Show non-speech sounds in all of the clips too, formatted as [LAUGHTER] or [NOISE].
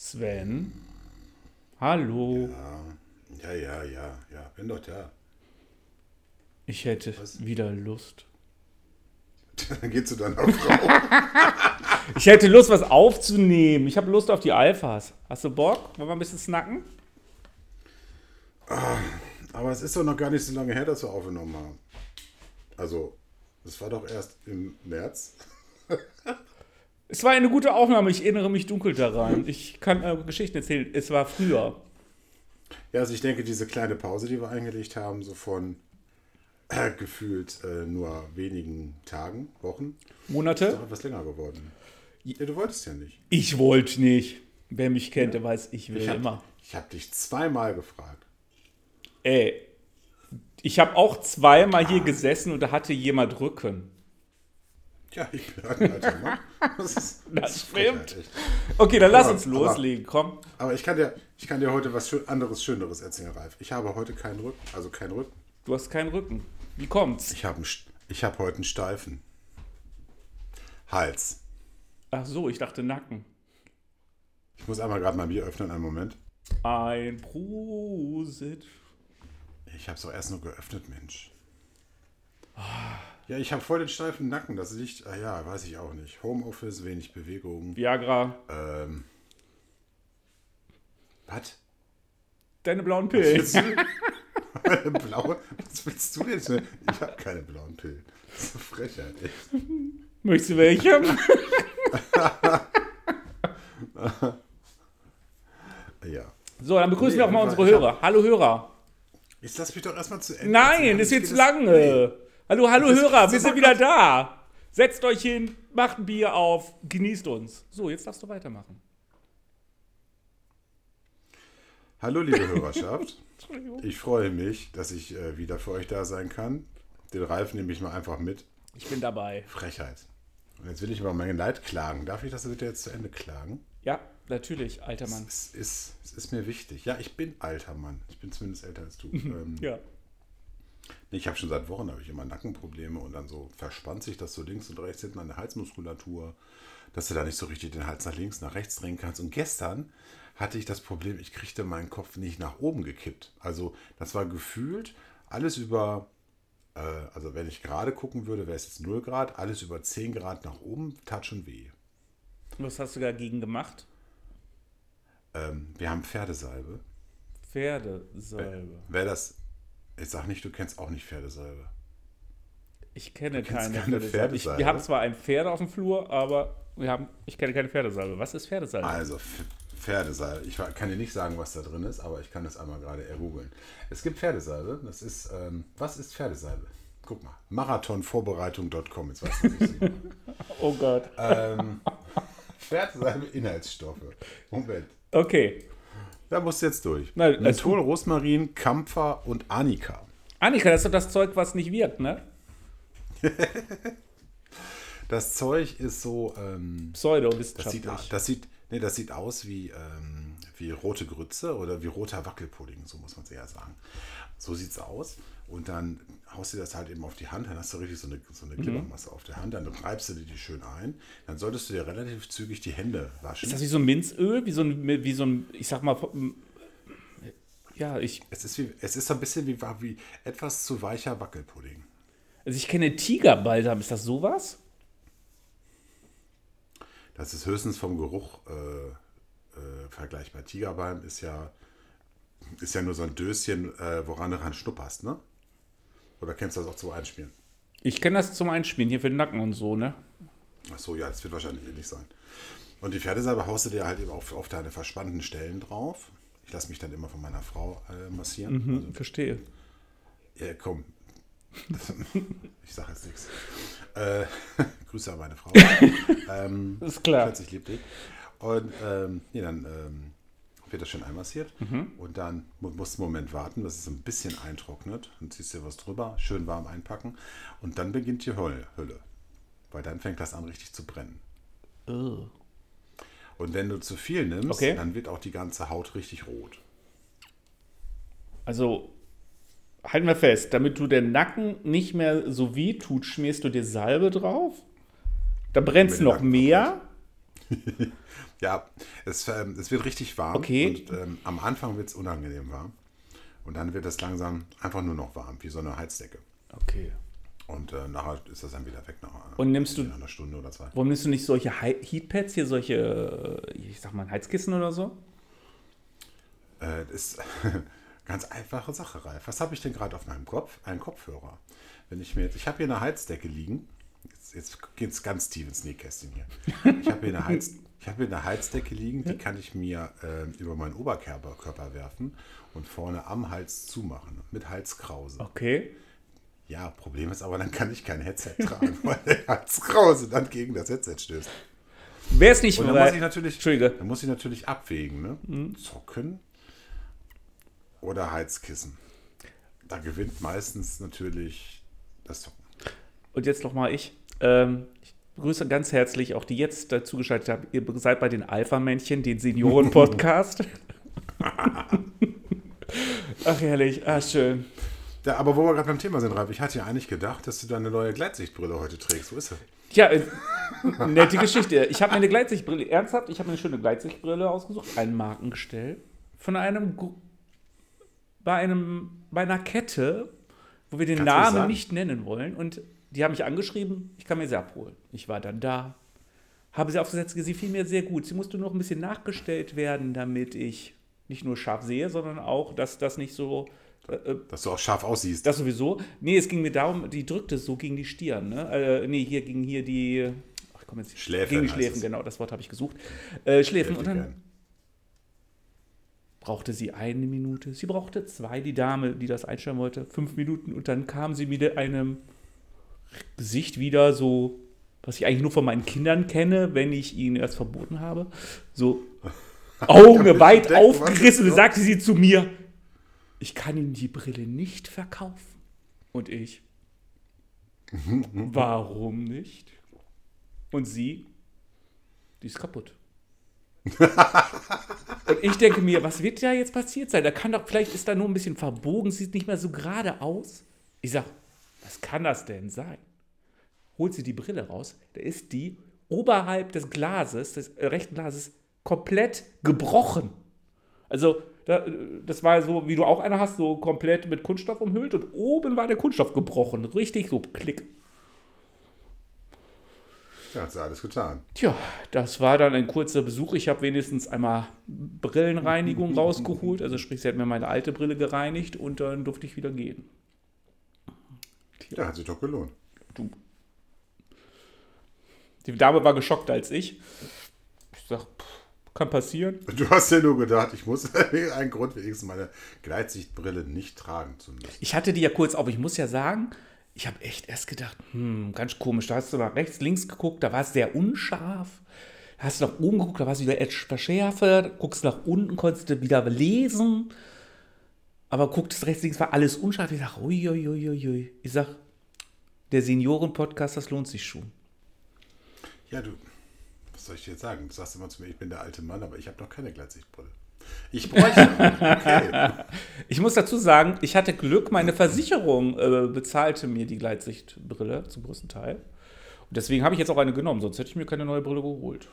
Sven? Hallo? Ja, ja, ja, ja, bin doch da. Ich hätte Was? wieder Lust. [LAUGHS] Dann geht zu deiner Frau. Ich hätte Lust, was aufzunehmen. Ich habe Lust auf die Alphas. Hast du Bock? Wollen wir ein bisschen snacken? Aber es ist doch noch gar nicht so lange her, dass wir aufgenommen haben. Also, das war doch erst im März. [LAUGHS] Es war eine gute Aufnahme. Ich erinnere mich dunkel daran. Ich kann äh, Geschichten erzählen. Es war früher. Ja, also ich denke, diese kleine Pause, die wir eingelegt haben, so von äh, gefühlt äh, nur wenigen Tagen, Wochen, ist Monate? doch etwas länger geworden. Ja, du wolltest ja nicht. Ich wollte nicht. Wer mich kennt, der weiß, ich will Ich habe immer. hab dich zweimal gefragt. Ey, ich habe auch zweimal hier gesessen und da hatte jemand Rücken. Ja, ich bin ein alter Mann. Das, ist, [LAUGHS] Das stimmt. Echt. Okay, dann lass Aber- uns aber- loslegen. Komm. Aber ich kann dir, ich kann dir heute was anderes, Schöneres erzählen, Ralf. Ich habe heute keinen Rücken, also keinen Rücken. Du hast keinen Rücken. Wie kommt's? Ich habe ich habe heute einen steifen Hals. Ach so, ich dachte Nacken. Ich muss einmal gerade mein Bier öffnen, einen Moment. Ein Prosit. Ich habe es auch erst nur geöffnet, Mensch. Ja, ich habe voll den steifen Nacken. Das liegt, ah ja, weiß ich auch nicht. Homeoffice, wenig Bewegung. Viagra. Ähm, was? Deine blauen Pillen. Willst du? [LAUGHS] Eine blaue? Was willst du denn? Ich habe keine blauen Pillen. Das ist eine Frechheit, echt. Möchtest du welche? [LAUGHS] Ja. So, dann begrüßen Nee, wir auch mal unsere hab- Hörer. Hallo Hörer. Jetzt lass mich doch erstmal zu Ende. Nein, erzählen. ist jetzt lange. Nee. Hallo, hallo Hörer, wir sind wieder da. Setzt euch hin, macht ein Bier auf, genießt uns. So, jetzt darfst du weitermachen. Hallo, liebe Hörerschaft. [LAUGHS] Entschuldigung. Ich freue mich, dass ich äh, wieder für euch da sein kann. Den Ralf nehme ich mal einfach mit. Ich bin dabei. Frechheit. Und jetzt will ich über mein Leid klagen. Darf ich das bitte jetzt zu Ende klagen? Ja, natürlich, alter Mann. Es ist, es ist mir wichtig. Ja, ich bin alter Mann. Ich bin zumindest älter als du. [LAUGHS] ähm, Ja. Nee, Ich habe schon seit Wochen habe ich immer Nackenprobleme und dann so verspannt sich das so links und rechts hinten an der Halsmuskulatur, dass du da nicht so richtig den Hals nach links, nach rechts drehen kannst. Und gestern hatte ich das Problem, ich kriegte meinen Kopf nicht nach oben gekippt. Also das war gefühlt alles über, äh, also wenn ich gerade gucken würde, wäre es jetzt 0 Grad, alles über 10 Grad nach oben, tat schon weh. Was hast du dagegen gemacht? Ähm, wir haben Pferdesalbe. Pferdesalbe. Wer das, ich sag nicht, du kennst auch nicht Pferdesalbe. Ich kenne keine, keine Pferdesalbe. Ich, wir haben zwar ein Pferd auf dem Flur, aber wir haben, ich kenne keine Pferdesalbe. Was ist Pferdesalbe? Also, Pferdesalbe. Ich kann dir nicht sagen, was da drin ist, aber ich kann das einmal gerade ergoogeln. Es gibt Pferdesalbe. Das ist, ähm, was ist Pferdesalbe? Guck mal, marathonvorbereitung.com. Jetzt weißt du so. Oh Gott. ähm, [LAUGHS] Pferdesalbe, Inhaltsstoffe. Moment. Okay. Da musst du jetzt durch. Also- Menthol, Rosmarin, Kampfer und Annika. Annika, das ist doch das Zeug, was nicht wirkt, ne? [LAUGHS] Das Zeug ist so, ähm, das, Pseudowissenschaftlich. sieht, das, sieht, nee, das sieht aus wie, ähm, wie rote Grütze oder wie roter Wackelpudding, so muss man es eher sagen. So sieht es aus. Und dann haust du das halt eben auf die Hand, dann hast du richtig so eine, so eine Mhm. Glibbermasse auf der Hand, dann reibst du dir die schön ein. Dann solltest du dir relativ zügig die Hände waschen. Ist das wie so ein Minzöl? Wie so ein, wie so ein ich sag mal, ja, ich, es, ist wie, es ist so ein bisschen wie, wie etwas zu weicher Wackelpudding. also ich kenne Tigerbalsam. Ist das sowas? Das ist höchstens vom Geruch äh, äh, vergleichbar. Tigerbalm ist ja, ist ja nur so ein Döschen, äh, woran du ran schnupperst, ne? Oder kennst du das auch zum Einspielen? Ich kenne das zum Einspielen hier für den Nacken und so, ne? Ach so, ja, das wird wahrscheinlich ähnlich sein. Und die Pferdesalbe haust du dir halt eben auf, auf deine verspannten Stellen drauf. Ich lasse mich dann immer von meiner Frau äh, massieren. Hm, verstehe. Also, ja, komm. [LAUGHS] ich sage jetzt nichts. Äh, [LAUGHS] Grüße an meine Frau. [LAUGHS] ähm, Ist klar. Plötzlich liebt dich. Und ähm, nee, dann ähm, wird das schön einmassiert. Mhm. Und dann mu- musst du einen Moment warten, bis es ein bisschen eintrocknet. Dann ziehst du dir was drüber, schön warm einpacken. Und dann beginnt die Hölle. Hölle. Weil dann fängt das an, richtig zu brennen. Und wenn du zu viel nimmst, Okay. dann wird auch die ganze Haut richtig rot. Also, halten wir fest, damit du der Nacken nicht mehr so weh tut, schmierst du dir Salbe drauf. Dann brennt es noch mehr. [LAUGHS] Ja, es, ähm, es wird richtig warm. Okay. Und ähm, am Anfang wird es unangenehm warm. Und dann wird es langsam einfach nur noch warm, wie so eine Heizdecke. Okay. Und äh, nachher ist das dann wieder weg nach, Und nimmst du- einer Stunde oder zwei. Warum nimmst du nicht solche Hei- Heatpads hier, solche, äh, ich sag mal, Heizkissen oder so? Äh, das ist [LAUGHS] ganz einfache Sache, Ralf. Was habe ich denn gerade auf meinem Kopf? Einen Kopfhörer. Wenn ich mir jetzt, ich habe hier eine Heizdecke liegen. Jetzt, jetzt geht es ganz tief ins Nähkästchen hier. Ich habe hier, eine Heiz, ich habe hier eine Heizdecke liegen, die kann ich mir äh, über meinen Oberkörper Körper werfen und vorne am Hals zumachen mit Halskrause. Okay. Ja, Problem ist aber, dann kann ich kein Headset tragen, [LAUGHS] weil der Halskrause dann gegen das Headset stößt. Wer ist nicht Und dann weil- muss ich natürlich, Entschuldige. dann muss ich natürlich abwägen, ne? Zocken oder Heizkissen. Da gewinnt meistens natürlich das Zocken. Und jetzt noch mal ich. Ähm, ich begrüße ganz herzlich auch die jetzt dazu geschaltet haben. Ihr seid bei den Alpha-Männchen, den Senioren-Podcast. [LAUGHS] Ach, herrlich. Ah, schön. Ja, aber wo wir gerade beim Thema sind, Ralf, ich hatte ja eigentlich gedacht, dass du deine neue Gleitsichtbrille heute trägst. Wo ist sie? Ja, äh, nette Geschichte. Ich habe mir eine Gleitsichtbrille, ernsthaft, ich habe mir eine schöne Gleitsichtbrille ausgesucht, ein Markengestell von einem, bei einem, bei einer Kette, wo wir den Kannst Namen nicht nennen wollen. Und die haben mich angeschrieben, ich kann mir sie abholen. Ich war dann da, habe sie aufgesetzt, sie fiel mir sehr gut. Sie musste noch ein bisschen nachgestellt werden, damit ich nicht nur scharf sehe, sondern auch, dass das nicht so äh, Dass du auch scharf aussiehst. das sowieso. Nee, es ging mir darum, die drückte so gegen die Stirn. Ne? Äh, nee, hier gegen hier die. Ach, komm jetzt. Schläfen Gegen die Schläfen, genau, das Wort habe ich gesucht. Äh, Schläfen. Und dann brauchte sie eine Minute. Sie brauchte zwei, die Dame, die das einstellen wollte, fünf Minuten. Und dann kam sie mit einem Gesicht wieder so, was ich eigentlich nur von meinen Kindern kenne, wenn ich ihnen erst verboten habe. So [LAUGHS] Augen weit aufgerissen, ist sagte sie zu mir, ich kann Ihnen die Brille nicht verkaufen. Und ich, warum nicht? Und sie, die ist kaputt. [LAUGHS] Und ich denke mir, was wird da jetzt passiert sein? Da kann doch, vielleicht ist da nur ein bisschen verbogen, sieht nicht mehr so gerade aus. Ich sag, was kann das denn sein? Holt sie die Brille raus, da ist die oberhalb des Glases, des äh, rechten Glases, komplett gebrochen. Also, äh, das war so, wie du auch eine hast, so komplett mit Kunststoff umhüllt und oben war der Kunststoff gebrochen. Richtig so, klick. Ja, hat sie alles getan. Tja, das war dann ein kurzer Besuch. Ich habe wenigstens einmal Brillenreinigung [LAUGHS] rausgeholt. Also sprich, sie hat mir meine alte Brille gereinigt und dann durfte ich wieder gehen. Ja, hat sich doch gelohnt. Du. Die Dame war geschockter als ich. Ich sag, pff, kann passieren. Du hast ja nur gedacht, ich muss [LAUGHS] einen Grund wenigstens meine Gleitsichtbrille nicht tragen zu müssen. Ich hatte die ja kurz auf. Ich muss ja sagen, ich habe echt erst gedacht, hm, ganz komisch. Da hast du nach rechts, links geguckt, da war es sehr unscharf. Da hast du nach oben geguckt, da war es wieder etwas verschärfer. Guckst nach unten, konntest du wieder lesen. Aber gucktest rechts, links, war alles unscharf. Ich sag, uiuiuiui. Ich sag, der Senioren-Podcast, das lohnt sich schon. Ja, du, was soll ich dir jetzt sagen? Du sagst immer zu mir, ich bin der alte Mann, aber ich habe noch keine Gleitsichtbrille. Ich bräuchte. Okay. [LAUGHS] Ich muss dazu sagen, ich hatte Glück, meine Versicherung äh, bezahlte mir die Gleitsichtbrille zum größten Teil. Und deswegen habe ich jetzt auch eine genommen, sonst hätte ich mir keine neue Brille geholt.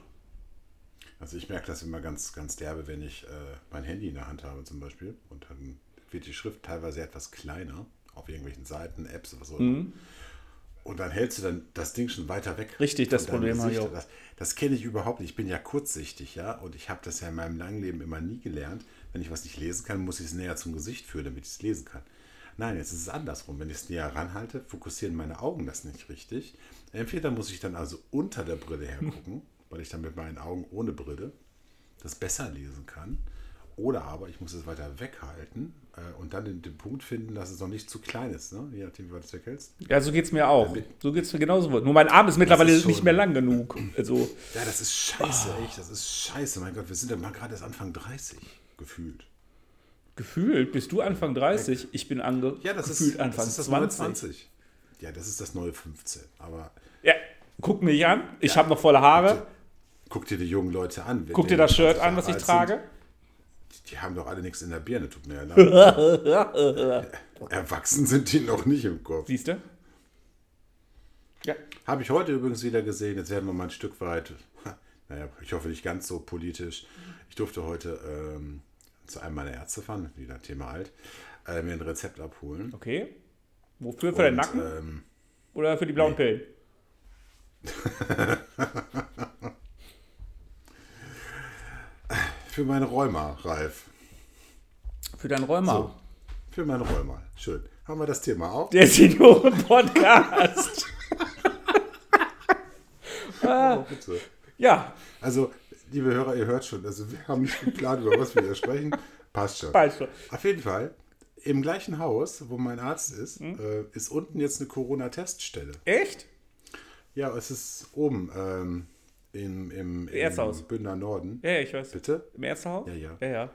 Also ich merke das immer ganz, ganz derbe, wenn ich äh, mein Handy in der Hand habe zum Beispiel. Und dann wird die Schrift teilweise etwas kleiner auf irgendwelchen Seiten, Apps, was auch immer. Mhm. Und dann hältst du dann das Ding schon weiter weg. Richtig, das Problem habe ich auch. Das, das kenne ich überhaupt nicht. Ich bin ja kurzsichtig, ja. Und ich habe das ja in meinem langen Leben immer nie gelernt. Wenn ich was nicht lesen kann, muss ich es näher zum Gesicht führen, damit ich es lesen kann. Nein, jetzt ist es andersrum. Wenn ich es näher ranhalte, fokussieren meine Augen das nicht richtig. Entweder muss ich dann also unter der Brille hergucken, [LAUGHS] weil ich dann mit meinen Augen ohne Brille das besser lesen kann. Oder aber ich muss es weiter weghalten und dann den, den Punkt finden, dass es noch nicht zu klein ist, ne? je nachdem, wie du das erkältst. Ja, so geht es mir auch. Damit- So geht es mir genauso. Nur mein Arm ist mittlerweile ist schon- nicht mehr lang genug. Also, Ja, das ist scheiße, echt. Das ist scheiße. Mein Gott, wir sind ja mal gerade erst Anfang 30 gefühlt. gefühlt bist du Anfang 30, ich bin ange Ja, das gefühlt ist, Anfang das ist das neue 20. 20. Ja, das ist das neue 15. Aber Ja, guck mich an. Ich habe noch volle Haare. guck dir die jungen Leute an. Guck dir das Shirt 20 an, was ich trage. Sind, die haben doch alle nichts in der Birne, tut mir ja leid. [LAUGHS] Erwachsen sind die noch nicht im Kopf. Siehst du? Ja. Habe ich heute übrigens wieder gesehen. Jetzt werden wir mal ein Stück weit naja, ich hoffe nicht ganz so politisch. Ich durfte heute ähm, zu einem meiner Ärzte fahren, wieder Thema alt, äh, mir ein Rezept abholen. Okay. Wofür? Für den Und, Nacken Ähm, oder für die blauen Pillen? [LAUGHS] für meine Rheuma, Ralf. Für dein Rheuma. So. Für meine Rheuma. Schön. Haben wir das Thema auch? Der Senioren-Podcast. [LAUGHS] Oh, bitte. ja, Also, liebe Hörer, ihr hört schon, also wir haben nicht geplant, über was wir hier sprechen. Passt schon. weißt du. Auf jeden Fall, im gleichen Haus, wo mein Arzt ist, Hm? äh, ist unten jetzt eine Corona-Teststelle. Echt? Ja, es ist oben ähm, im, im, im Ärztehaus. Bündner Norden. Ja, ja, ich weiß. Bitte? Im Ärztehaus? Ja, ja. Ja, ja.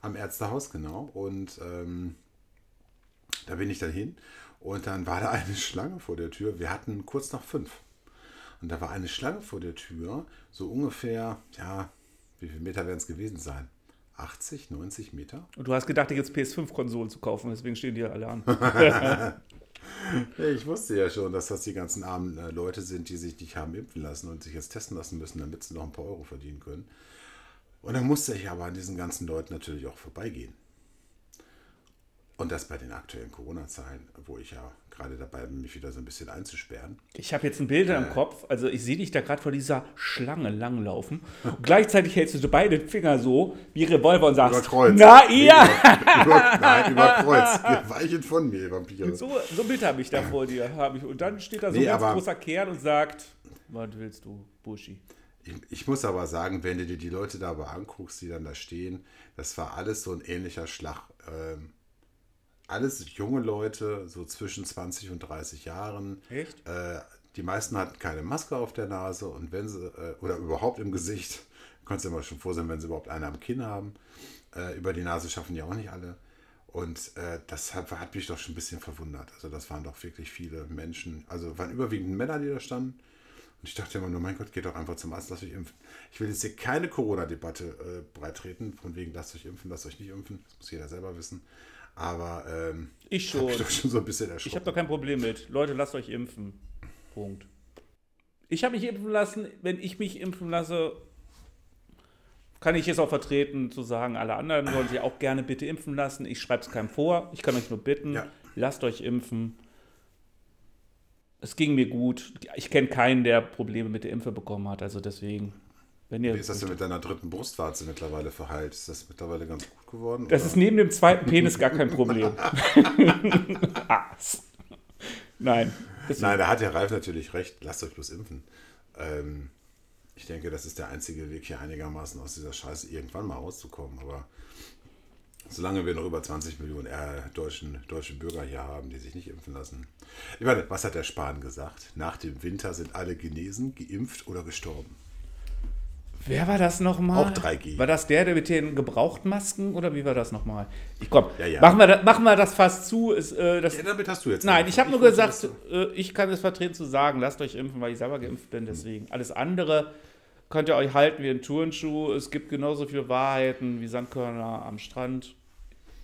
Am Ärztehaus, genau. Und ähm, da bin ich dann hin. Und dann war da eine Schlange vor der Tür. Wir hatten kurz nach fünf. Und da war eine Schlange vor der Tür, so ungefähr, ja, wie viele Meter werden es gewesen sein? 80, 90 Meter? Und du hast gedacht, dir jetzt PS5-Konsolen zu kaufen, deswegen stehen die ja alle an. [LAUGHS] [LAUGHS] Ich wusste ja schon, dass das die ganzen armen äh, Leute sind, die sich nicht haben impfen lassen und sich jetzt testen lassen müssen, damit sie noch ein paar Euro verdienen können. Und dann musste ich aber an diesen ganzen Leuten natürlich auch vorbeigehen. Und das bei den aktuellen Corona-Zahlen, wo ich ja gerade dabei bin, mich wieder so ein bisschen einzusperren. Ich habe jetzt ein Bild im Kopf, also ich sehe dich da gerade vor dieser Schlange langlaufen. Und gleichzeitig hältst du beide Finger so wie Revolver und sagst, Über Kreuz. na Nee, ihr! Über, über, nein, über Kreuz. Ihr Weichen von mir, Vampire. So, so ein Bild habe ich da vor dir. Ich. Und dann steht da so Nee, ein ganz aber- großer Kerl und sagt, was willst du, Buschi? Ich, ich muss aber sagen, wenn du dir die Leute da aber anguckst, die dann da stehen, das war alles so ein ähnlicher Schlag. Ähm, alles junge Leute, so zwischen 20 und 30 Jahren. Echt? Äh, die meisten hatten keine Maske auf der Nase und wenn sie, äh, oder überhaupt im Gesicht, kannst du dir mal schon vorsehen, wenn sie überhaupt eine am Kinn haben. Äh, über die Nase schaffen die auch nicht alle. Und äh, das hat, hat mich doch schon ein bisschen verwundert. Also das waren doch wirklich viele Menschen, also waren überwiegend Männer, die da standen. Und ich dachte immer nur, mein Gott, geht doch einfach zum Arzt, lasst euch impfen. Ich will jetzt hier keine Corona-Debatte äh, breitreten, von wegen, lasst euch impfen, lasst euch nicht impfen. Das muss jeder selber wissen. Aber ähm, Ich hab schon. doch schon so ein bisschen erschrocken. Ich habe doch kein Problem mit. Leute, lasst euch impfen. Punkt. Ich habe mich impfen lassen. Wenn ich mich impfen lasse, kann ich es auch vertreten, zu sagen, alle anderen sollen sich auch gerne bitte impfen lassen. Ich schreibe es keinem vor. Ich kann euch nur bitten, Ja. lasst euch impfen. Es ging mir gut. Ich kenne keinen, der Probleme mit der Impfe bekommen hat. Also deswegen, wenn ihr. Wie ist das denn mit deiner dritten Brustwarze mittlerweile verheilt? Ist das mittlerweile ganz gut geworden? Das oder? ist neben dem zweiten Penis gar kein Problem. [LAUGHS] [LAUGHS] Nein. Nein, da hat der Ralf natürlich recht. Lasst euch bloß impfen. Ähm, ich denke, das ist der einzige Weg, hier einigermaßen aus dieser Scheiße irgendwann mal rauszukommen. Aber solange wir noch über 20 Millionen äh, deutschen, deutsche Bürger hier haben, die sich nicht impfen lassen. Ich meine, was hat der Spahn gesagt? Nach dem Winter sind alle genesen, geimpft oder gestorben. Wer war das nochmal? Auch 3G. War das der, der mit den Gebrauchtmasken oder wie war das nochmal? Ich komm, Ja, ja. Machen, wir, da- machen wir das fast zu. Ist, äh, das, Ja, damit hast du jetzt. nein, ich habe nur gesagt, das- äh, ich kann es vertreten zu sagen, lasst euch impfen, weil ich selber geimpft bin, deswegen. Alles andere könnt ihr euch halten wie ein Turnschuh. Es gibt genauso viele Wahrheiten wie Sandkörner am Strand.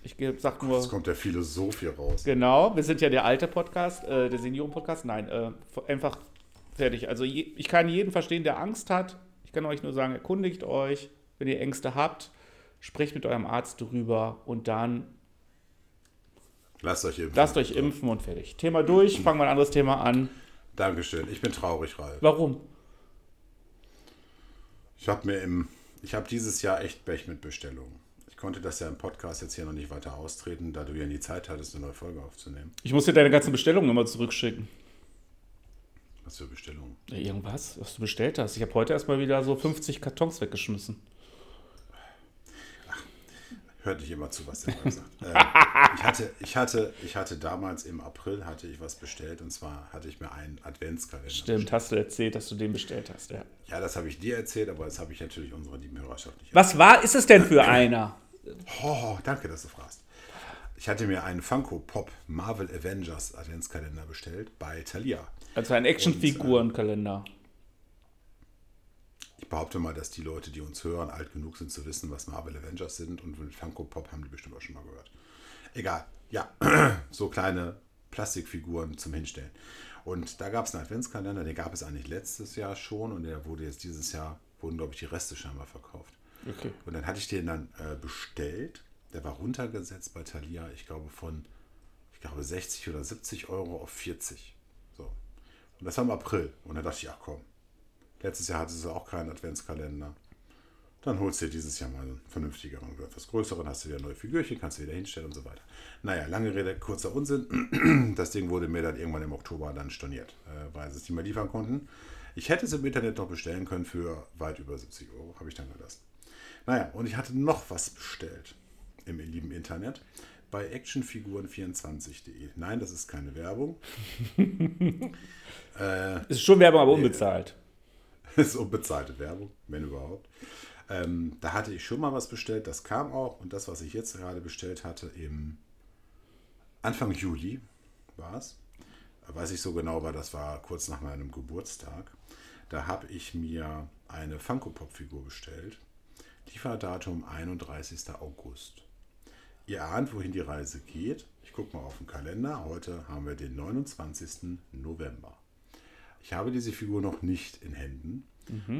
Ich sag nur, Jetzt kommt der Philosoph hier raus. genau, wir sind ja der alte Podcast, äh, der Senioren-Podcast. Nein, äh, einfach fertig. Also je, ich kann jeden verstehen, der Angst hat. Ich kann euch nur sagen, erkundigt euch, wenn ihr Ängste habt, sprecht mit eurem Arzt drüber und dann Lasst euch impfen. lasst euch impfen und fertig. Thema durch, fangen wir ein anderes Thema an. Dankeschön. Ich bin traurig, Ralf. Warum? Ich habe mir im, ich habe dieses Jahr echt Pech mit Bestellungen. Ich konnte das ja im Podcast jetzt hier noch nicht weiter austreten, da du ja nie Zeit hattest, eine neue Folge aufzunehmen. Ich muss dir deine ganzen Bestellungen nochmal zurückschicken. Was für Bestellungen? Ja, Irgendwas, was du bestellt hast. Ich habe heute erstmal wieder so 50 Kartons weggeschmissen. Hört nicht immer zu, was der sagt. [LAUGHS] ähm, ich, hatte, ich, hatte, ich hatte damals im April hatte ich was bestellt und zwar hatte ich mir einen Adventskalender. Stimmt, hast du erzählt, dass du den bestellt hast, ja. Ja, das habe ich dir erzählt, aber das habe ich natürlich unserer lieben Hörerschaft nicht Was war, ist es denn für einer? Oh, danke, dass du fragst. Ich hatte mir einen Funko Pop Marvel Avengers Adventskalender bestellt bei Thalia. Also ein Actionfigurenkalender. Ich behaupte mal, dass die Leute, die uns hören, alt genug sind zu wissen, was Marvel Avengers sind und mit Funko Pop haben die bestimmt auch schon mal gehört. Egal, ja, [CLEARS THROAT] so kleine Plastikfiguren zum Hinstellen. Und da gab es einen Adventskalender, den gab es eigentlich letztes Jahr schon und der wurde jetzt dieses Jahr wurden, glaube ich, die Reste scheinbar verkauft. Okay. Und dann hatte ich den dann äh, bestellt. Der war runtergesetzt bei Thalia, ich glaube, von ich glaube 60 oder 70 Euro auf 40. So. Und das war im April. Und dann dachte ich, ach komm, letztes Jahr hatte sie auch keinen Adventskalender. Dann holst du dir dieses Jahr mal einen vernünftigeren, etwas größeren, hast du wieder neue Figürchen, kannst du wieder hinstellen und so weiter. Naja, lange Rede, kurzer Unsinn. [CLEARS THROAT] Das Ding wurde mir dann irgendwann im Oktober dann storniert, äh, weil sie es nicht mehr liefern konnten. Ich hätte es im Internet noch bestellen können für weit über 70 Euro, habe ich dann gelassen. Naja, und ich hatte noch was bestellt im lieben Internet bei actionfiguren24.de. Nein, das ist keine Werbung. [LAUGHS] Ist schon Werbung, aber unbezahlt. [LAUGHS] Das ist unbezahlte Werbung, wenn überhaupt. Ähm, da hatte ich schon mal was bestellt, das kam auch. Und das, was ich jetzt gerade bestellt hatte, im Anfang Juli war es. Weiß ich so genau, weil das war kurz nach meinem Geburtstag. Da habe ich mir eine Funko-Pop-Figur bestellt. Lieferdatum 31. August. Ihr ahnt, wohin die Reise geht. Ich gucke mal auf den Kalender. Heute haben wir den 29. November. Ich habe diese Figur noch nicht in Händen,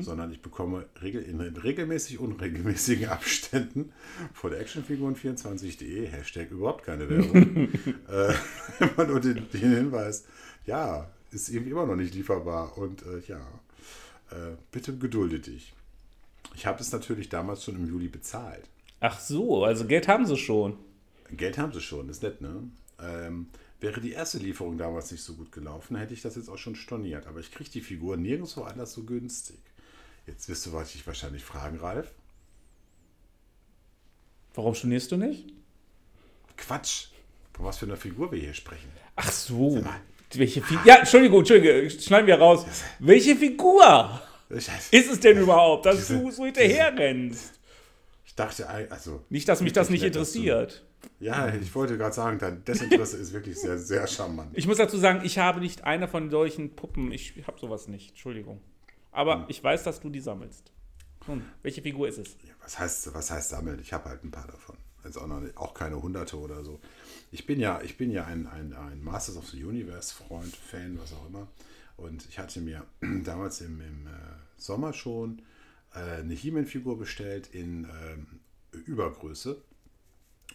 sondern ich bekomme regel, in regelmäßig unregelmäßigen Abständen von actionfiguren24.de, Hashtag überhaupt keine Werbung, [LAUGHS] äh, [LAUGHS] immer nur den, den Hinweis, ja, ist irgendwie immer noch nicht lieferbar und äh, ja, äh, bitte gedulde dich. Ich habe es natürlich damals schon im Juli bezahlt. Ach so, also Geld haben sie schon. Geld haben sie schon, ist nett, ne? Ähm, wäre die erste Lieferung damals nicht so gut gelaufen, hätte ich das jetzt auch schon storniert. Aber ich kriege die Figur nirgendwo anders so günstig. Jetzt wirst du dich wahrscheinlich fragen, Ralf. Warum stornierst du nicht? Quatsch. Von was für einer Figur wir hier sprechen. Ach so. Welche Figur? Ja, Entschuldigung, Entschuldigung, schneiden wir raus. Welche Figur Ich, ist es denn überhaupt, dass Diese- du so hinterher rennst? Ich dachte, also. Nicht, dass mich das nicht nett, dass du- interessiert. Ja, ich wollte gerade sagen, dein Desinteresse ist wirklich sehr, sehr charmant. Ich muss dazu sagen, ich habe nicht eine von solchen Puppen. Ich habe sowas nicht. Entschuldigung. Aber Hm. ich weiß, dass du die sammelst. Nun, welche Figur ist es? Was heißt, was heißt sammeln? Ich habe halt ein paar davon. Jetzt auch, noch nicht, auch keine hunderte oder so. Ich bin ja, ich bin ja ein, ein, ein Masters of the Universe Freund, Fan, was auch immer. Und ich hatte mir [CLEARS THROAT] damals im, im äh, Sommer schon eine He-Man-Figur bestellt in ähm, Übergröße.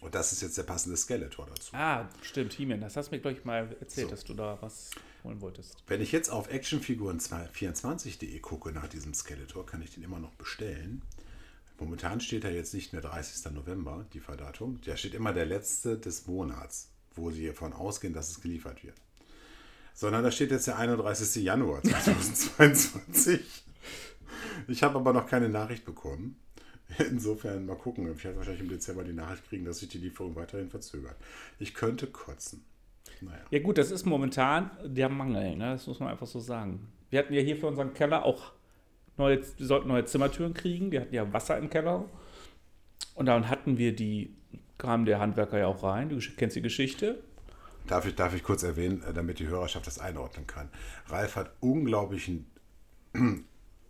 Und das ist jetzt der passende Skeletor dazu. Ah, stimmt, He-Man. Das hast du mir, glaube ich, mal erzählt, So. dass du da was holen wolltest. Wenn ich jetzt auf actionfiguren24.de gucke nach diesem Skeletor, kann ich den immer noch bestellen. Momentan steht da jetzt nicht mehr 30. November, die Verdatum. Da steht immer der letzte des Monats, wo sie davon ausgehen, dass es geliefert wird. Sondern da steht jetzt der 31. Januar [LAUGHS] 2022. Ich habe aber noch keine Nachricht bekommen. Insofern mal gucken. Ich werde wahrscheinlich im Dezember die Nachricht kriegen, dass sich die Lieferung weiterhin verzögert. Ich könnte kotzen. Naja. Ja gut, das ist momentan der Mangel, ne? das muss man einfach so sagen. Wir hatten ja hier für unseren Keller auch neue, wir sollten neue Zimmertüren kriegen, wir hatten ja Wasser im Keller und dann hatten wir die, kam der Handwerker ja auch rein, du kennst die Geschichte. Darf ich, darf ich kurz erwähnen, äh, damit die Hörerschaft das einordnen kann. Ralf hat unglaublichen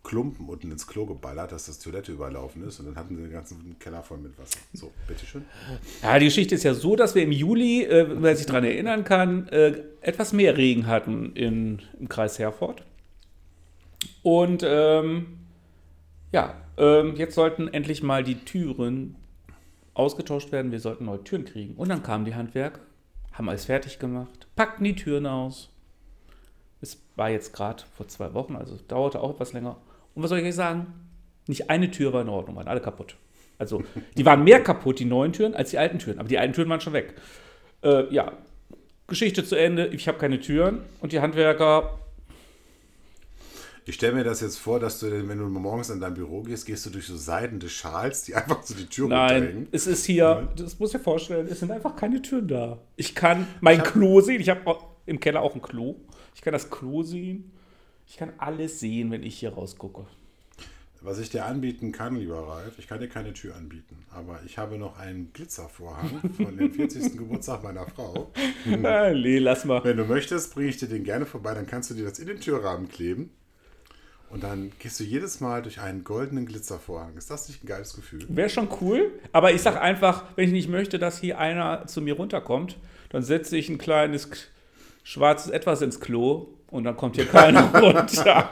Klumpen unten ins Klo geballert, dass das Toilette überlaufen ist und dann hatten sie den ganzen Keller voll mit Wasser. So, bitteschön. Ja, die Geschichte ist ja so, dass wir im Juli, äh, wer sich daran erinnern kann, äh, etwas mehr Regen hatten in, im Kreis Herford. Und ähm, ja, ähm, jetzt sollten endlich mal die Türen ausgetauscht werden. Wir sollten neue Türen kriegen. Und dann kamen die Handwerker, haben alles fertig gemacht, packten die Türen aus. Es war jetzt gerade vor zwei Wochen, also dauerte auch etwas länger. Und was soll ich euch sagen? Nicht eine Tür war in Ordnung, waren alle kaputt. Also, die waren mehr kaputt, die neuen Türen, als die alten Türen. Aber die alten Türen waren schon weg. Äh, ja, Geschichte zu Ende. Ich habe keine Türen. Und die Handwerker, Ich stelle mir das jetzt vor, dass du, wenn du morgens in dein Büro gehst, gehst du durch so seidende Schals, die [LAUGHS] einfach so die Tür nein, runterhängen. es ist hier, das muss ich dir vorstellen, es sind einfach keine Türen da. Ich kann mein Klo sehen. Ich habe im Keller auch ein Klo. Ich kann das Klo sehen. Ich kann alles sehen, wenn ich hier rausgucke. Was ich dir anbieten kann, lieber Ralf, ich kann dir keine Tür anbieten, aber ich habe noch einen Glitzervorhang von dem 40. [LAUGHS] Geburtstag meiner Frau. Ah, nee, lass mal. Wenn du möchtest, bringe ich dir den gerne vorbei, dann kannst du dir das in den Türrahmen kleben. Und dann gehst du jedes Mal durch einen goldenen Glitzervorhang. Ist das nicht ein geiles Gefühl? Wäre schon cool, aber ich sag einfach, wenn ich nicht möchte, dass hier einer zu mir runterkommt, dann setze ich ein kleines schwarzes Etwas ins Klo und dann kommt hier keiner [LAUGHS] runter.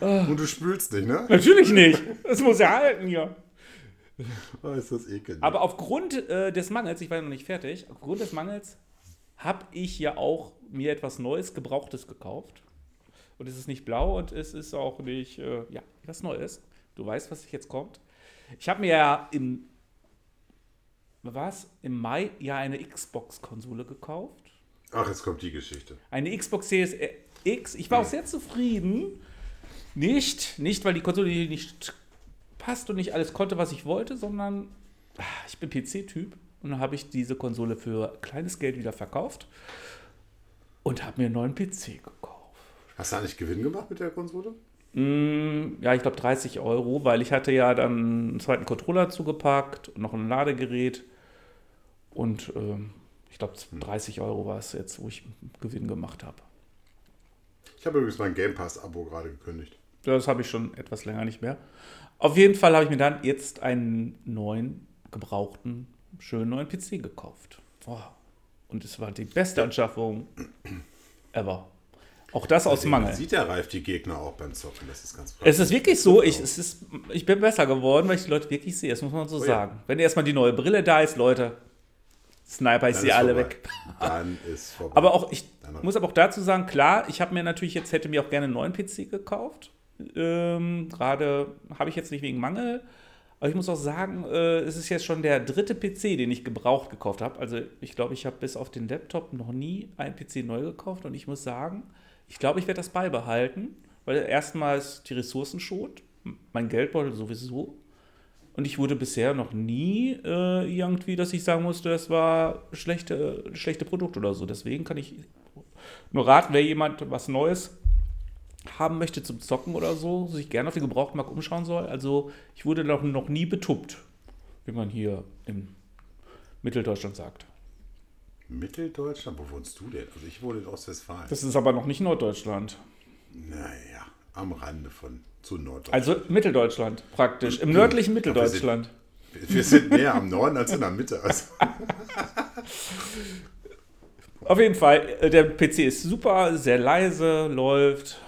Und du spülst nicht, ne? Natürlich nicht. Das muss ja halten hier. Oh, ist das ekelhaft. Aber aufgrund äh, des Mangels, ich war noch nicht fertig, aufgrund des Mangels habe ich ja auch mir etwas Neues, Gebrauchtes gekauft. Und es ist nicht blau und es ist auch nicht, äh, ja, was Neues. Du weißt, was jetzt kommt. Ich habe mir ja im, was, im Mai ja eine Xbox-Konsole gekauft. Ach, jetzt kommt die Geschichte. Eine Xbox Series X. Ich war auch sehr zufrieden. Nicht, nicht, weil die Konsole nicht passt und nicht alles konnte, was ich wollte, sondern ah, ich bin PC-Typ und dann habe ich diese Konsole für kleines Geld wieder verkauft und habe mir einen neuen PC gekauft. Hast du eigentlich Gewinn gemacht mit der Konsole? Mm, Ja, ich glaube 30 Euro, weil ich hatte ja dann einen zweiten Controller zugepackt und noch ein Ladegerät und ähm, ich glaube 30 Euro war es jetzt, wo ich Gewinn gemacht habe. Ich habe übrigens mein Game Pass-Abo gerade gekündigt. Das habe ich schon etwas länger nicht mehr. Auf jeden Fall habe ich mir dann jetzt einen neuen, gebrauchten, schönen neuen PC gekauft. Oh. Und es war die beste Anschaffung ever. Auch das aus Deswegen Mangel. Sieht der Ralf die Gegner auch beim Zocken? Das ist ganz Es ist wirklich so, ich, es ist, ich bin besser geworden, weil ich die Leute wirklich sehe. Das muss man so Oh ja. sagen. Wenn erstmal die neue Brille da ist, Leute, Sniper, ich ist alle vorbei. weg. [LAUGHS] Dann ist vorbei. Aber auch, ich muss aber auch dazu sagen, klar, ich habe mir natürlich jetzt, hätte mir auch gerne einen neuen PC gekauft. Ähm, Gerade habe ich jetzt nicht wegen Mangel. Aber ich muss auch sagen, äh, es ist jetzt schon der dritte PC, den ich gebraucht gekauft habe. Also ich glaube, ich habe bis auf den Laptop noch nie einen PC neu gekauft. Und ich muss sagen, ich glaube, ich werde das beibehalten, weil erstmal ist die Ressourcen schont, mein Geldbeutel sowieso. Und ich wurde bisher noch nie äh, irgendwie, dass ich sagen musste, das war schlechte, schlechte Produkt oder so. Deswegen kann ich nur raten, wer jemand was Neues haben möchte zum Zocken oder so, sich gerne auf den Gebrauchtmarkt umschauen soll. Also ich wurde noch, noch nie betuppt, wie man hier in Mitteldeutschland sagt. Mitteldeutschland? Wo wohnst du denn? Also ich wohne in Ostwestfalen. Das ist aber noch nicht Norddeutschland. naja, am Rande von zu Norddeutschland. Also Mitteldeutschland praktisch, im nördlichen wir sind- Mitteldeutschland. wir sind näher am Norden als in der Mitte. Also, [LAUGHS] Auf jeden Fall, äh, der PC ist super, sehr leise, läuft.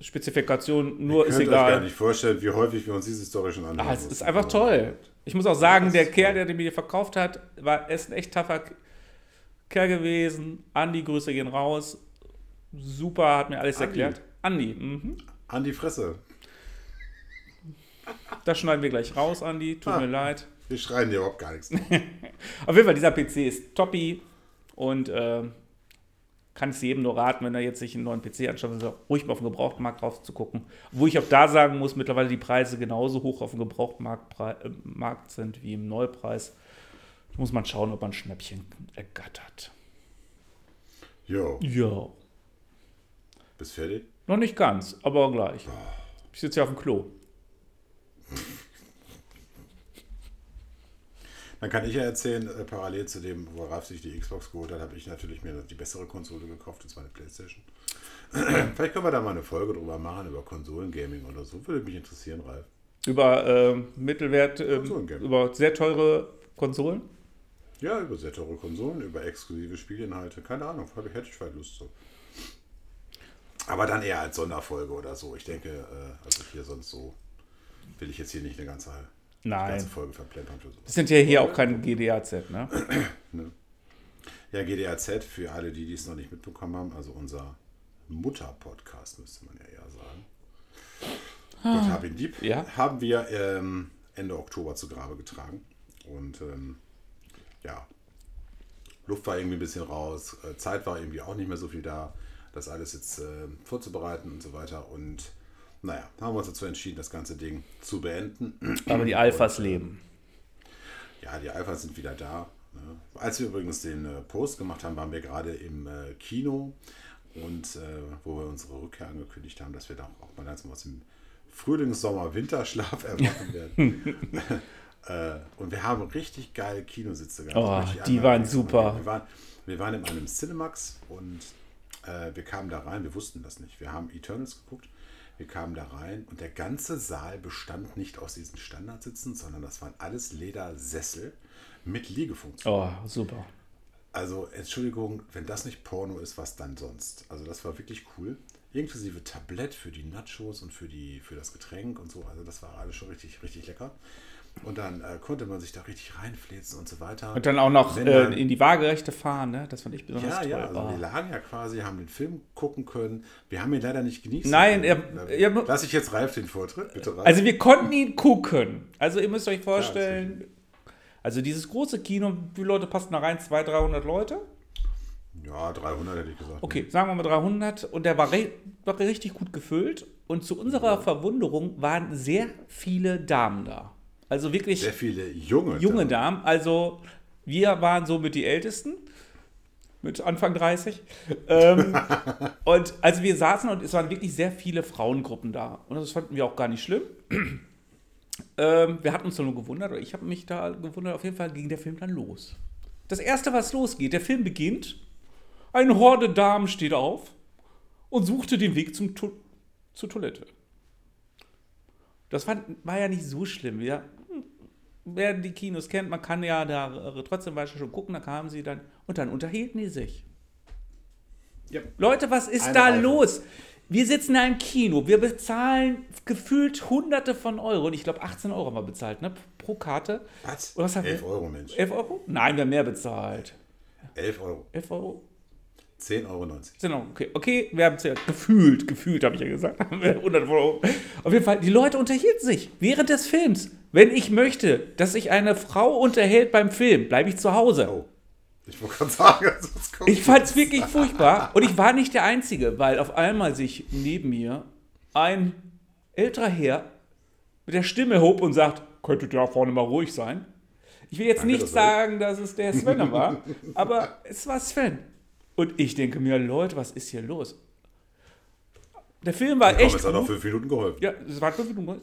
Spezifikation nur ist könnt euch gar egal. nicht vorstellen, wie häufig wir uns diese Story schon anhören. Ah, es ist einfach toll. Ich muss auch sagen, der Kerl, der den mir verkauft hat, war ist ein echt taffer Kerl gewesen. Andi, Grüße gehen raus. Super, hat mir alles Andi. erklärt. Andi, mhm. An die Fresse. das schneiden wir gleich raus, Andi. Tut Ah. mir leid. Wir schreien dir überhaupt gar nichts. [LAUGHS] Auf jeden Fall, dieser PC ist toppi und ähm, kann es jedem nur raten, wenn er jetzt sich einen neuen PC anschaut, ruhig mal auf den Gebrauchtmarkt drauf zu gucken. Wo ich auch da sagen muss, mittlerweile die Preise genauso hoch auf dem Gebrauchtmarkt äh, Markt sind wie im Neupreis. Da muss man schauen, ob man ein Schnäppchen ergattert. Jo, Ja. bist fertig? Noch nicht ganz, aber gleich. Ich sitze ja auf dem Klo. Dann kann ich ja erzählen, äh, parallel zu dem, wo Ralf sich die Xbox geholt hat, habe ich natürlich mir die bessere Konsole gekauft, und zwar eine Playstation. [CLEARS THROAT] Vielleicht können wir da mal eine Folge drüber machen, über Konsolengaming oder so. Würde mich interessieren, Ralf. Über äh, Mittelwert, äh, über sehr teure Konsolen. Ja, über sehr teure Konsolen, über exklusive Spielinhalte. Keine Ahnung, hätte ich vielleicht Lust zu. Aber dann eher als Sonderfolge oder so. Ich denke, äh, also hier sonst so will ich jetzt hier nicht eine ganze, Nein. ganze Folge verplempern für sowas. Das sind ja hier auch kein GDAZ, [CLEARS THROAT] ne? Ja, GDAZ, für alle, die dies noch nicht mitbekommen haben, also unser Mutter-Podcast, müsste man ja eher sagen. Gott hab ihn lieb. Ah. Ja. Haben wir ähm, Ende Oktober zu Grabe getragen. Und ähm, ja, Luft war irgendwie ein bisschen raus, äh, Zeit war irgendwie auch nicht mehr so viel da, das alles jetzt äh, vorzubereiten und so weiter. Und naja, haben wir uns dazu entschieden, das ganze Ding zu beenden. Aber die Alphas leben. Ja, die Alphas sind wieder da. Ne? Als wir übrigens den äh, Post gemacht haben, waren wir gerade im äh, Kino und äh, wo wir unsere Rückkehr angekündigt haben, dass wir da auch mal langsam aus dem Frühlings-, Sommer-, Winterschlaf [LAUGHS] erwachen werden. [LAUGHS] äh, und wir haben richtig geile Kinositze gehabt. Oh, die waren super. Wir waren, wir waren in einem Cinemax und äh, wir kamen da rein, wir wussten das nicht. Wir haben Eternals geguckt. Wir kamen da rein und der ganze Saal bestand nicht aus diesen Standardsitzen, sondern das waren alles Ledersessel mit Liegefunktion. Oh, super. Also, Entschuldigung, wenn das nicht Porno ist, was dann sonst? Also, das war wirklich cool. inklusive Tablett für die Nachos und für, die, für das Getränk und so. Also das war alles schon richtig, richtig lecker. Und dann äh, konnte man sich da richtig reinflitzen und so weiter. Und dann auch noch Wenn äh, dann- in die Waagerechte fahren, ne? Das fand ich besonders ja, toll. ja, also Oh. wir lagen ja quasi, haben den Film gucken können. Wir haben ihn leider nicht genießen Nein, können. er- er- Lass ich jetzt Ralf den Vortritt, bitte Ralf. Also wir konnten ihn gucken. Also ihr müsst euch vorstellen, also dieses große Kino, wie viele Leute passen da rein? 200, 300 Leute? ja, 300 hätte ich gesagt. Okay, sagen wir mal 300. Und der war, war richtig gut gefüllt. Und zu unserer Verwunderung waren sehr viele Damen da. Also wirklich Sehr viele junge. junge Damen. Damen. Also wir waren so mit die Ältesten, mit Anfang 30. Ähm, [LAUGHS] und also wir saßen und es waren wirklich sehr viele Frauengruppen da. Und das fanden wir auch gar nicht schlimm. [CLEARS THROAT] ähm, wir hatten uns nur gewundert, oder ich habe mich da gewundert, auf jeden Fall ging der Film dann los. Das erste, was losgeht, der Film beginnt, eine Horde Damen steht auf und suchte den Weg zum to zur Toilette. Das fand, war ja nicht so schlimm. Wir, wer die Kinos kennt, man kann ja da äh, trotzdem weiter schon gucken, da kamen sie dann und dann unterhielten die sich. Ja. Leute, was ist Eine da Reihe. los? Wir sitzen in einem Kino, wir bezahlen gefühlt hunderte von Euro und ich glaube 18 Euro haben wir bezahlt, ne? Pro Karte. Was? Was haben 11 wir? Euro, Mensch. 11 Euro? Nein, wir haben mehr bezahlt. 11 Euro. 11 Euro? 10,90 Euro. Genau, okay. Okay, wir haben es ja gefühlt, gefühlt habe ich ja gesagt. Haben wir 100 Euro. Auf jeden Fall, die Leute unterhielten sich während des Films. Wenn ich möchte, dass sich eine Frau unterhält beim Film, bleibe ich zu Hause. Oh. Ich wollte gerade sagen, sonst kommt Ich fand es wirklich furchtbar. Und ich war nicht der Einzige, weil auf einmal sich neben mir ein älterer Herr mit der Stimme hob und sagt, könntet ihr da vorne mal ruhig sein? Ich will jetzt Danke, nicht das sagen, dass es der Sven war, [LAUGHS] aber es war Sven. Und ich denke mir, Leute, was ist hier los? Der Film war Komm, echt es hat auch gut. fünf Minuten geholfen. Ja, es war fünf Minuten.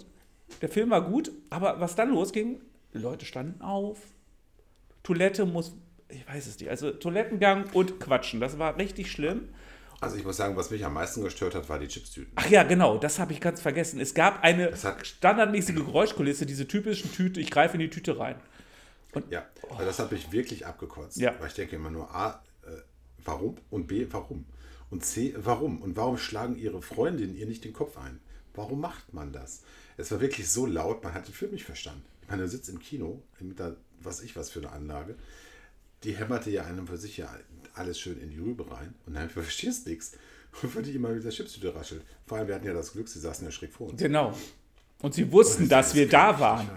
Der Film war gut, aber was dann losging, Leute standen auf. Toilette muss, ich weiß es nicht, also Toilettengang und Quatschen, das war richtig schlimm. Also ich muss sagen, was mich am meisten gestört hat, war die Chipstüten. Ach ja, genau, das habe ich ganz vergessen. Es gab eine standardmäßige Geräuschkulisse, diese typischen Tüte, ich greife in die Tüte rein. Ja, weil das hat mich wirklich abgekotzt. Ja. Weil ich denke immer nur A, äh, warum? Und B, warum? Und C, warum? Und warum schlagen ihre Freundinnen ihr nicht den Kopf ein? Warum macht man das? Es war wirklich so laut, man hat den Film nicht verstanden. Ich meine, du sitzt im Kino mit der, was ich was für eine Anlage. Die hämmerte ja einem für sich ja alles schön in die Rübe rein. Und dann [LAUGHS] du verstehst nichts. Und würde ich immer mit der Chipstüte raschelt. Vor allem, wir hatten ja das Glück, sie saßen ja schräg vor uns. Genau. Und sie wussten, dass wir da waren.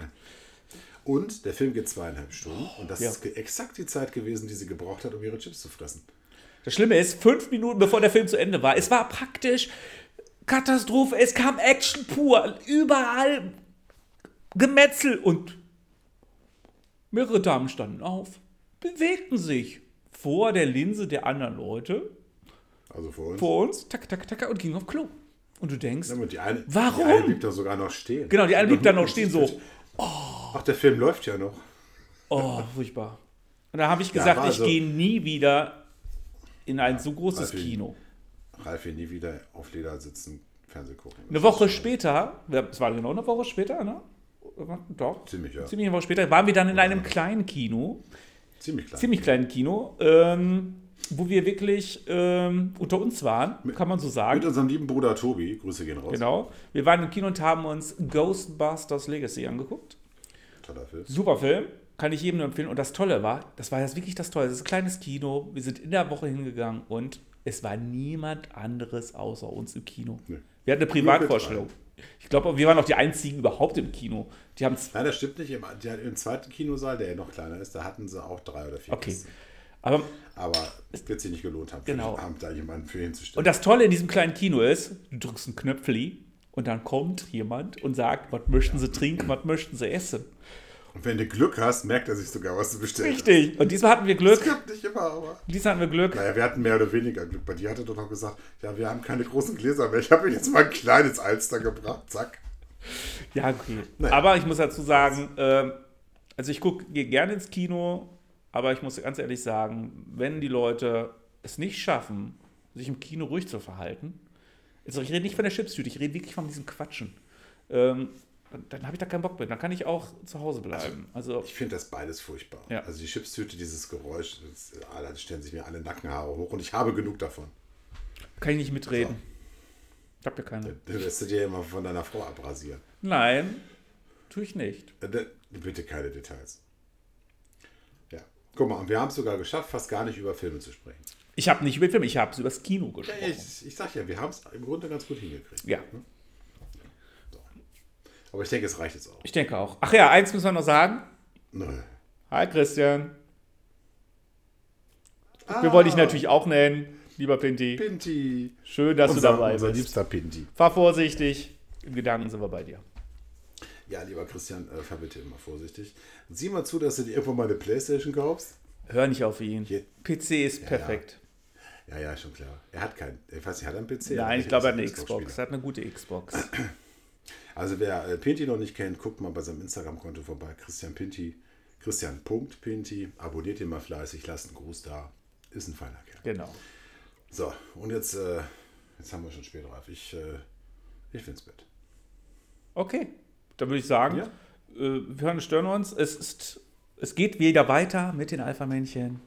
Und der Film geht zweieinhalb Stunden. Und das Ja. ist exakt die Zeit gewesen, die sie gebraucht hat, um ihre Chips zu fressen. Das Schlimme ist, fünf Minuten bevor der Film zu Ende war, es war praktisch Katastrophe, es kam Action pur, überall Gemetzel und mehrere Damen standen auf, bewegten sich vor der Linse der anderen Leute, Also für uns. vor uns, tak, tak, tak, und gingen auf Klo. Und du denkst, Ja, die eine, Warum? Die eine blieb da sogar noch stehen. Genau, die eine blieb da noch stehen, so. Ach, der Film läuft ja noch. oh, furchtbar. Und da habe ich gesagt, ich also- gehe nie wieder in ein so großes Kino. Ralf will nie wieder auf Leder sitzen, Fernsehen gucken. Eine Woche später, es war genau eine Woche später, ne? Doch. Ziemlich, ja. Ziemlich eine Woche später waren wir dann in einem kleinen Kino, Ziemlich klein. ziemlich kleinen Kino, ähm, wo wir wirklich ähm, unter uns waren, kann man so Mit sagen. unserem lieben Bruder Tobi, Grüße gehen raus. Genau. Wir waren im Kino und haben uns Ghostbusters Legacy angeguckt. Toller Film. Super Film, kann ich jedem nur empfehlen. Und das Tolle war, das war jetzt wirklich das Tolle. Das ist ein kleines Kino. Wir sind in der Woche hingegangen und es war niemand anderes außer uns im Kino. Nee. Wir hatten eine Privatvorstellung. Ich glaube, wir waren auch die einzigen überhaupt im Kino. Die haben Nein, das stimmt nicht. Im, die, Im zweiten Kinosaal, der ja noch kleiner ist, da hatten sie auch drei oder vier Okay. Gäste. aber Aber es wird sich nicht gelohnt haben, Genau. für Abend da jemanden für hinzustellen. Und das Tolle in diesem kleinen Kino ist, du drückst ein Knöpfli und dann kommt jemand und sagt, was möchten Sie trinken, was möchten Sie essen. Und wenn du Glück hast, merkt er sich sogar, was du bestellt Richtig. Und diesmal hatten wir hast. Glück. Das klappt nicht immer, aber... Diesmal hatten wir Glück. Naja, wir hatten mehr oder weniger Glück. Bei dir hatte doch noch gesagt, ja, wir haben keine großen Gläser mehr. Ich habe mir jetzt mal ein kleines Alster gebracht. Zack. Ja, okay. Naja. Aber ich muss dazu sagen, ähm, also ich gucke gehe gerne ins Kino, aber ich muss ganz ehrlich sagen, wenn die Leute es nicht schaffen, sich im Kino ruhig zu verhalten, also ich rede nicht von der Chipstüte, ich rede wirklich von diesem Quatschen, ähm, dann, dann habe ich da keinen Bock mehr. Dann kann ich auch zu Hause bleiben. Also, Ich finde das beides furchtbar. Ja. Also die Chipstüte, dieses Geräusch, das, ah, da stellen sich mir alle Nackenhaare hoch und ich habe genug davon. kann ich nicht mitreden. Ich hab ja keine. Dann lässt du dir immer von deiner Frau abrasieren. Nein, tue ich nicht. Äh, da- Bitte keine Details. Ja. Guck mal, und wir haben es sogar geschafft, fast gar nicht über Filme zu sprechen. Ich habe nicht über Film, ich habe über das Kino Ja, gesprochen. ich, ich sag ja, wir haben es im Grunde ganz gut hingekriegt. Ja, Aber ich denke, es reicht jetzt auch. ich denke auch. Ach ja, eins müssen wir noch sagen. Nö. Hi Christian. Ah, Wir wollen dich natürlich auch nennen, lieber Pinti. Pinti. Schön, dass unser, du dabei unser bist. liebster Pinti. Fahr vorsichtig. Im Gedanken sind wir bei dir. Ja, lieber Christian, äh, fahr bitte immer vorsichtig. Sieh mal zu, dass du dir irgendwann mal eine Playstation kaufst. Hör nicht auf ihn. Je- PC ist perfekt. Ja, ja, schon klar. Er hat keinen, ich weiß nicht, hat er einen PC? Nein, ich glaube, er hat eine ein Xbox. Er hat eine gute Xbox. Also wer äh, Pinti noch nicht kennt, guckt mal bei seinem Instagram-Konto vorbei. Christian Pinti. Christian.Pinti. Abonniert ihn mal fleißig, lasst einen Gruß da. Ist ein feiner Kerl. Genau. So, und jetzt, äh, jetzt haben wir schon spät drauf. Ich, äh, ich will ins Bett. Okay. Dann würde ich sagen, Ja. äh, wir hören und stören uns. Es, ist, es geht wieder weiter mit den Alpha-Männchen.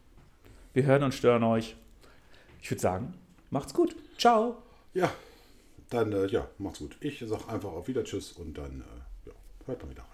Wir hören und stören euch. Ich würde sagen, macht's gut. Ciao. Ja, dann, äh, ja, macht's gut. Ich sag einfach auf Wieder Tschüss und dann, äh, ja, hört mal wieder.